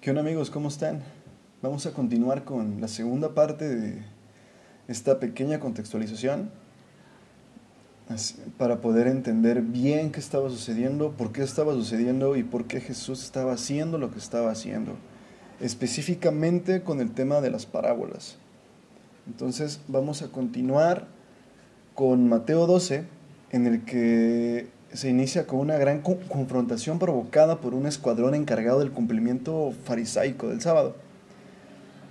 ¿Qué onda amigos? ¿Cómo están? Vamos a continuar con la segunda parte de esta pequeña contextualización para poder entender bien qué estaba sucediendo, por qué estaba sucediendo y por qué Jesús estaba haciendo lo que estaba haciendo, específicamente con el tema de las parábolas. Entonces vamos a continuar con Mateo 12, en el que se inicia con una gran confrontación provocada por un escuadrón encargado del cumplimiento farisaico del sábado.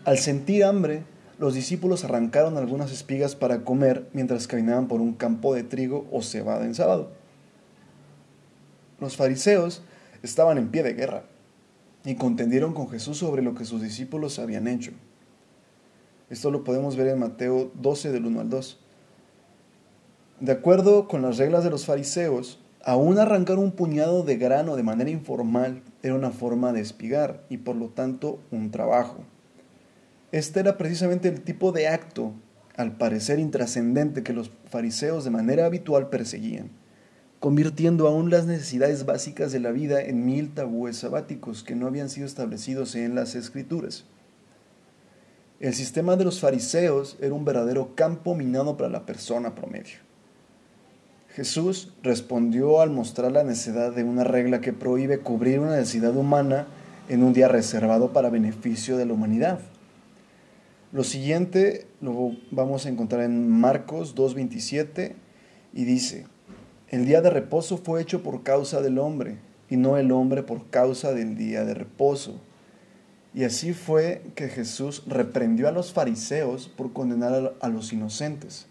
Al sentir hambre, los discípulos arrancaron algunas espigas para comer mientras caminaban por un campo de trigo o cebada en sábado. Los fariseos estaban en pie de guerra y contendieron con Jesús sobre lo que sus discípulos habían hecho. Esto lo podemos ver en Mateo 12 del 1 al 2. De acuerdo con las reglas de los fariseos, Aún arrancar un puñado de grano de manera informal era una forma de espigar y por lo tanto un trabajo. Este era precisamente el tipo de acto, al parecer intrascendente, que los fariseos de manera habitual perseguían, convirtiendo aún las necesidades básicas de la vida en mil tabúes sabáticos que no habían sido establecidos en las escrituras. El sistema de los fariseos era un verdadero campo minado para la persona promedio. Jesús respondió al mostrar la necesidad de una regla que prohíbe cubrir una necesidad humana en un día reservado para beneficio de la humanidad. Lo siguiente lo vamos a encontrar en Marcos 2.27 y dice, el día de reposo fue hecho por causa del hombre y no el hombre por causa del día de reposo. Y así fue que Jesús reprendió a los fariseos por condenar a los inocentes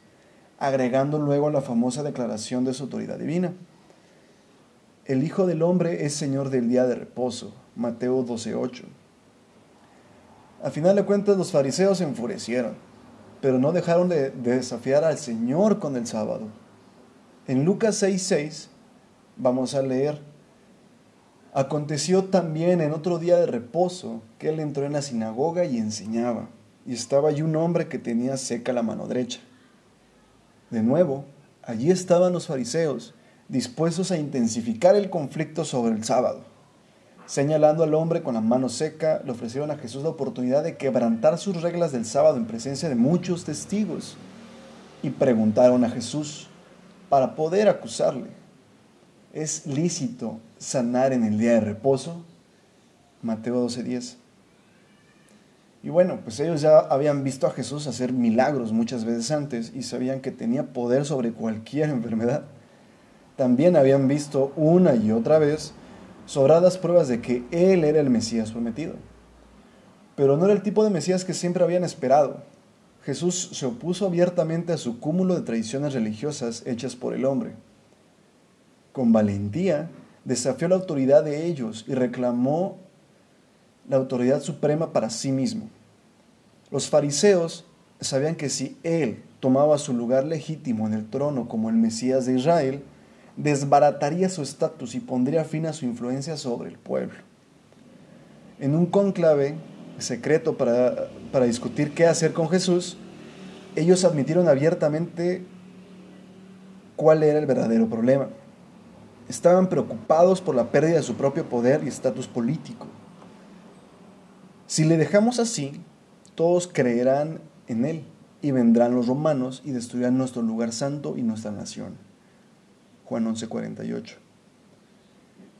agregando luego la famosa declaración de su autoridad divina. El Hijo del Hombre es Señor del día de reposo, Mateo 12:8. Al final de cuentas los fariseos se enfurecieron, pero no dejaron de, desafiar al Señor con el sábado. En Lucas 6:6 vamos a leer, Aconteció también en otro día de reposo que él entró en la sinagoga y enseñaba, y estaba allí un hombre que tenía seca la mano derecha. De nuevo, allí estaban los fariseos, dispuestos a intensificar el conflicto sobre el sábado. Señalando al hombre con la mano seca, le ofrecieron a Jesús la oportunidad de quebrantar sus reglas del sábado en presencia de muchos testigos. Y preguntaron a Jesús para poder acusarle, ¿es lícito sanar en el día de reposo? Mateo 12:10. Y bueno, pues ellos ya habían visto a Jesús hacer milagros muchas veces antes y sabían que tenía poder sobre cualquier enfermedad. También habían visto una y otra vez sobradas pruebas de que Él era el Mesías prometido. Pero no era el tipo de Mesías que siempre habían esperado. Jesús se opuso abiertamente a su cúmulo de tradiciones religiosas hechas por el hombre. Con valentía desafió la autoridad de ellos y reclamó la autoridad suprema para sí mismo. Los fariseos sabían que si él tomaba su lugar legítimo en el trono como el Mesías de Israel, desbarataría su estatus y pondría fin a su influencia sobre el pueblo. En un conclave secreto para, para discutir qué hacer con Jesús, ellos admitieron abiertamente cuál era el verdadero problema. Estaban preocupados por la pérdida de su propio poder y estatus político. Si le dejamos así, todos creerán en él y vendrán los romanos y destruirán nuestro lugar santo y nuestra nación. Juan 11:48.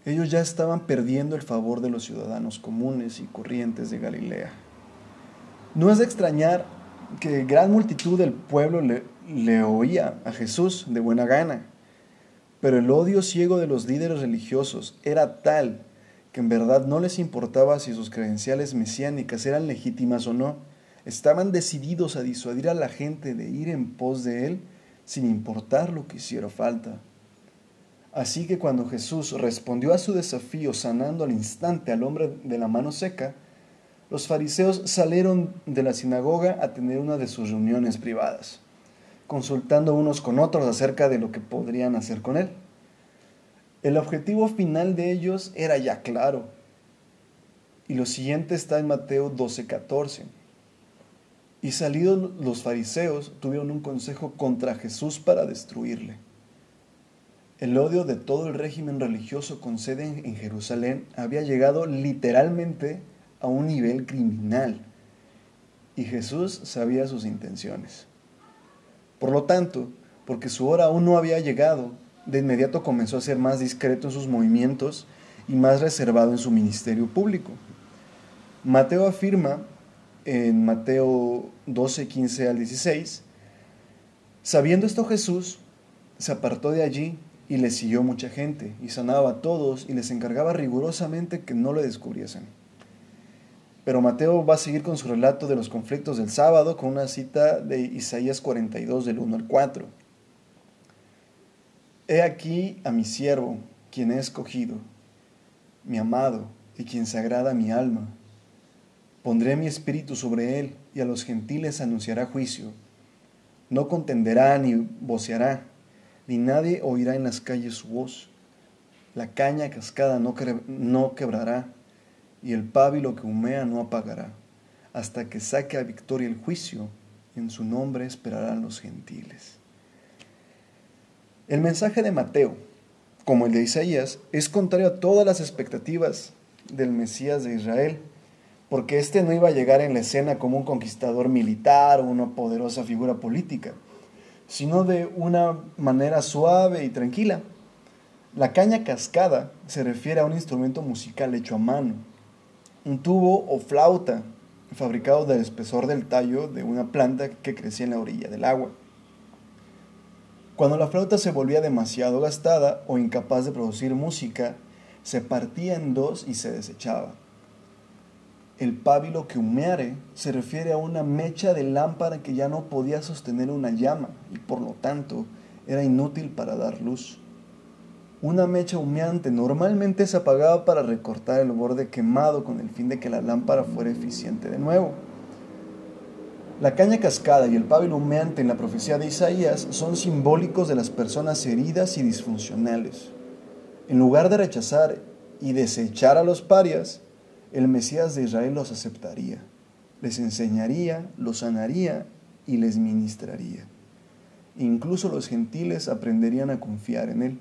Ellos ya estaban perdiendo el favor de los ciudadanos comunes y corrientes de Galilea. No es de extrañar que gran multitud del pueblo le, le oía a Jesús de buena gana, pero el odio ciego de los líderes religiosos era tal que en verdad no les importaba si sus credenciales mesiánicas eran legítimas o no, estaban decididos a disuadir a la gente de ir en pos de él sin importar lo que hiciera falta. Así que cuando Jesús respondió a su desafío sanando al instante al hombre de la mano seca, los fariseos salieron de la sinagoga a tener una de sus reuniones privadas, consultando unos con otros acerca de lo que podrían hacer con él. El objetivo final de ellos era ya claro. Y lo siguiente está en Mateo 12:14. Y salidos los fariseos tuvieron un consejo contra Jesús para destruirle. El odio de todo el régimen religioso con sede en Jerusalén había llegado literalmente a un nivel criminal y Jesús sabía sus intenciones. Por lo tanto, porque su hora aún no había llegado, de inmediato comenzó a ser más discreto en sus movimientos y más reservado en su ministerio público. Mateo afirma en Mateo 12, 15 al 16, sabiendo esto Jesús se apartó de allí y le siguió mucha gente, y sanaba a todos y les encargaba rigurosamente que no le descubriesen. Pero Mateo va a seguir con su relato de los conflictos del sábado con una cita de Isaías 42 del 1 al 4. He aquí a mi siervo, quien he escogido, mi amado, y quien se agrada mi alma. Pondré mi espíritu sobre él, y a los gentiles anunciará juicio. No contenderá ni voceará ni nadie oirá en las calles su voz. La caña cascada no, no quebrará, y el pábilo que humea no apagará, hasta que saque a victoria el juicio, en su nombre esperarán los gentiles. El mensaje de Mateo, como el de Isaías, es contrario a todas las expectativas del Mesías de Israel, porque éste no iba a llegar en la escena como un conquistador militar o una poderosa figura política sino de una manera suave y tranquila. La caña cascada se refiere a un instrumento musical hecho a mano, un tubo o flauta fabricado del espesor del tallo de una planta que crecía en la orilla del agua. Cuando la flauta se volvía demasiado gastada o incapaz de producir música, se partía en dos y se desechaba. El pábilo que humeare se refiere a una mecha de lámpara que ya no podía sostener una llama y por lo tanto era inútil para dar luz. Una mecha humeante normalmente se apagaba para recortar el borde quemado con el fin de que la lámpara fuera eficiente de nuevo. La caña cascada y el pábilo humeante en la profecía de Isaías son simbólicos de las personas heridas y disfuncionales. En lugar de rechazar y desechar a los parias, el Mesías de Israel los aceptaría, les enseñaría, los sanaría y les ministraría. Incluso los gentiles aprenderían a confiar en él.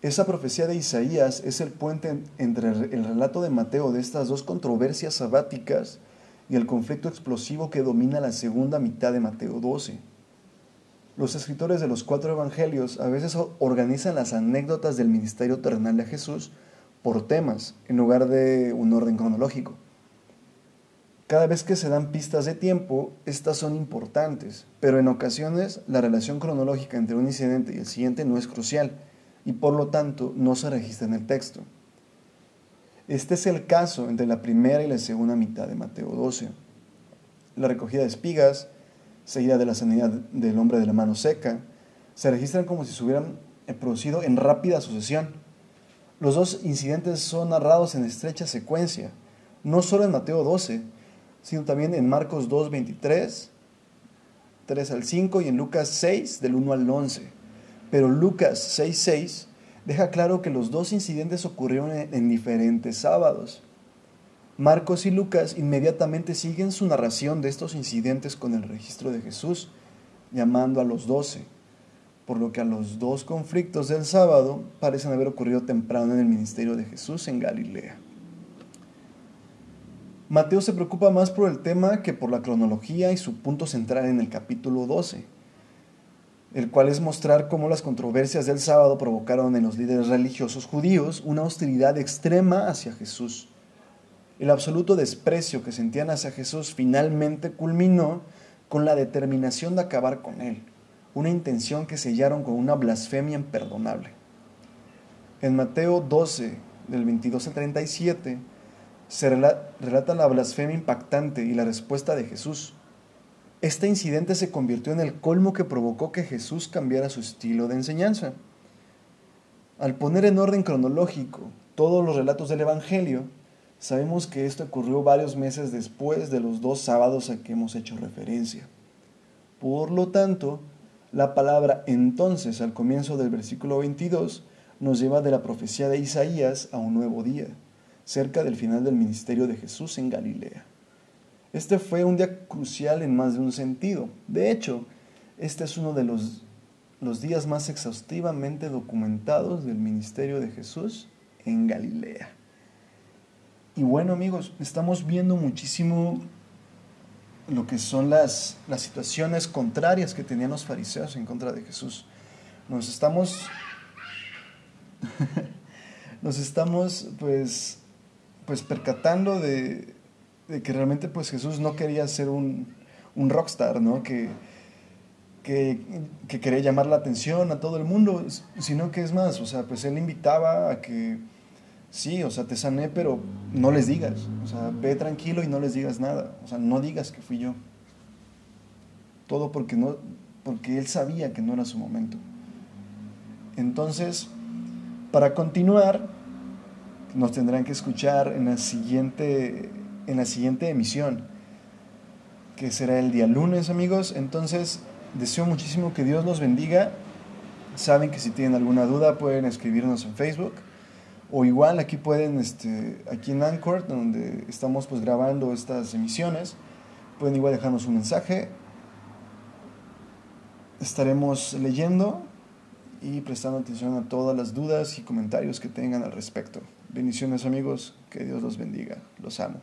Esa profecía de Isaías es el puente entre el relato de Mateo de estas dos controversias sabáticas y el conflicto explosivo que domina la segunda mitad de Mateo 12. Los escritores de los cuatro evangelios a veces organizan las anécdotas del ministerio terrenal de Jesús por temas en lugar de un orden cronológico. Cada vez que se dan pistas de tiempo, estas son importantes, pero en ocasiones la relación cronológica entre un incidente y el siguiente no es crucial y por lo tanto no se registra en el texto. Este es el caso entre la primera y la segunda mitad de Mateo 12. La recogida de espigas, seguida de la sanidad del hombre de la mano seca, se registran como si se hubieran producido en rápida sucesión los dos incidentes son narrados en estrecha secuencia, no solo en Mateo 12, sino también en Marcos 2, 23, 3 al 5 y en Lucas 6, del 1 al 11. Pero Lucas 6, 6 deja claro que los dos incidentes ocurrieron en, diferentes sábados. Marcos y Lucas inmediatamente siguen su narración de estos incidentes con el registro de Jesús, llamando a los doce por lo que a los dos conflictos del sábado parecen haber ocurrido temprano en el ministerio de Jesús en Galilea. Mateo se preocupa más por el tema que por la cronología y su punto central en el capítulo 12, el cual es mostrar cómo las controversias del sábado provocaron en los líderes religiosos judíos una hostilidad extrema hacia Jesús. El absoluto desprecio que sentían hacia Jesús finalmente culminó con la determinación de acabar con él una intención que sellaron con una blasfemia imperdonable. En Mateo 12, del 22 al 37, se relata la blasfemia impactante y la respuesta de Jesús. Este incidente se convirtió en el colmo que provocó que Jesús cambiara su estilo de enseñanza. Al poner en orden cronológico todos los relatos del Evangelio, sabemos que esto ocurrió varios meses después de los dos sábados a que hemos hecho referencia. Por lo tanto, la palabra entonces al comienzo del versículo 22 nos lleva de la profecía de Isaías a un nuevo día, cerca del final del ministerio de Jesús en Galilea. Este fue un día crucial en más de un sentido. De hecho, este es uno de los, los días más exhaustivamente documentados del ministerio de Jesús en Galilea. Y bueno amigos, estamos viendo muchísimo lo que son las, las situaciones contrarias que tenían los fariseos en contra de Jesús. Nos estamos, nos estamos pues, pues percatando de, de, que realmente pues Jesús no quería ser un, un rockstar, ¿no? Que, que, que, quería llamar la atención a todo el mundo, sino que es más, o sea, pues él invitaba a que sí, o sea, te sané, pero no les digas. O sea, ve tranquilo y no les digas nada. O sea, no digas que fui yo. Todo porque, no, porque él sabía que no era su momento. Entonces, para continuar, nos tendrán que escuchar en la siguiente, en la siguiente emisión, que será el día lunes, amigos. Entonces, deseo muchísimo que Dios los bendiga. Saben que si tienen alguna duda pueden escribirnos en Facebook o igual aquí pueden, este, aquí en Anchor, donde estamos pues grabando estas emisiones, pueden igual dejarnos un mensaje. Estaremos leyendo y prestando atención a todas las dudas y comentarios que tengan al respecto. Bendiciones amigos, que Dios los bendiga. Los amo.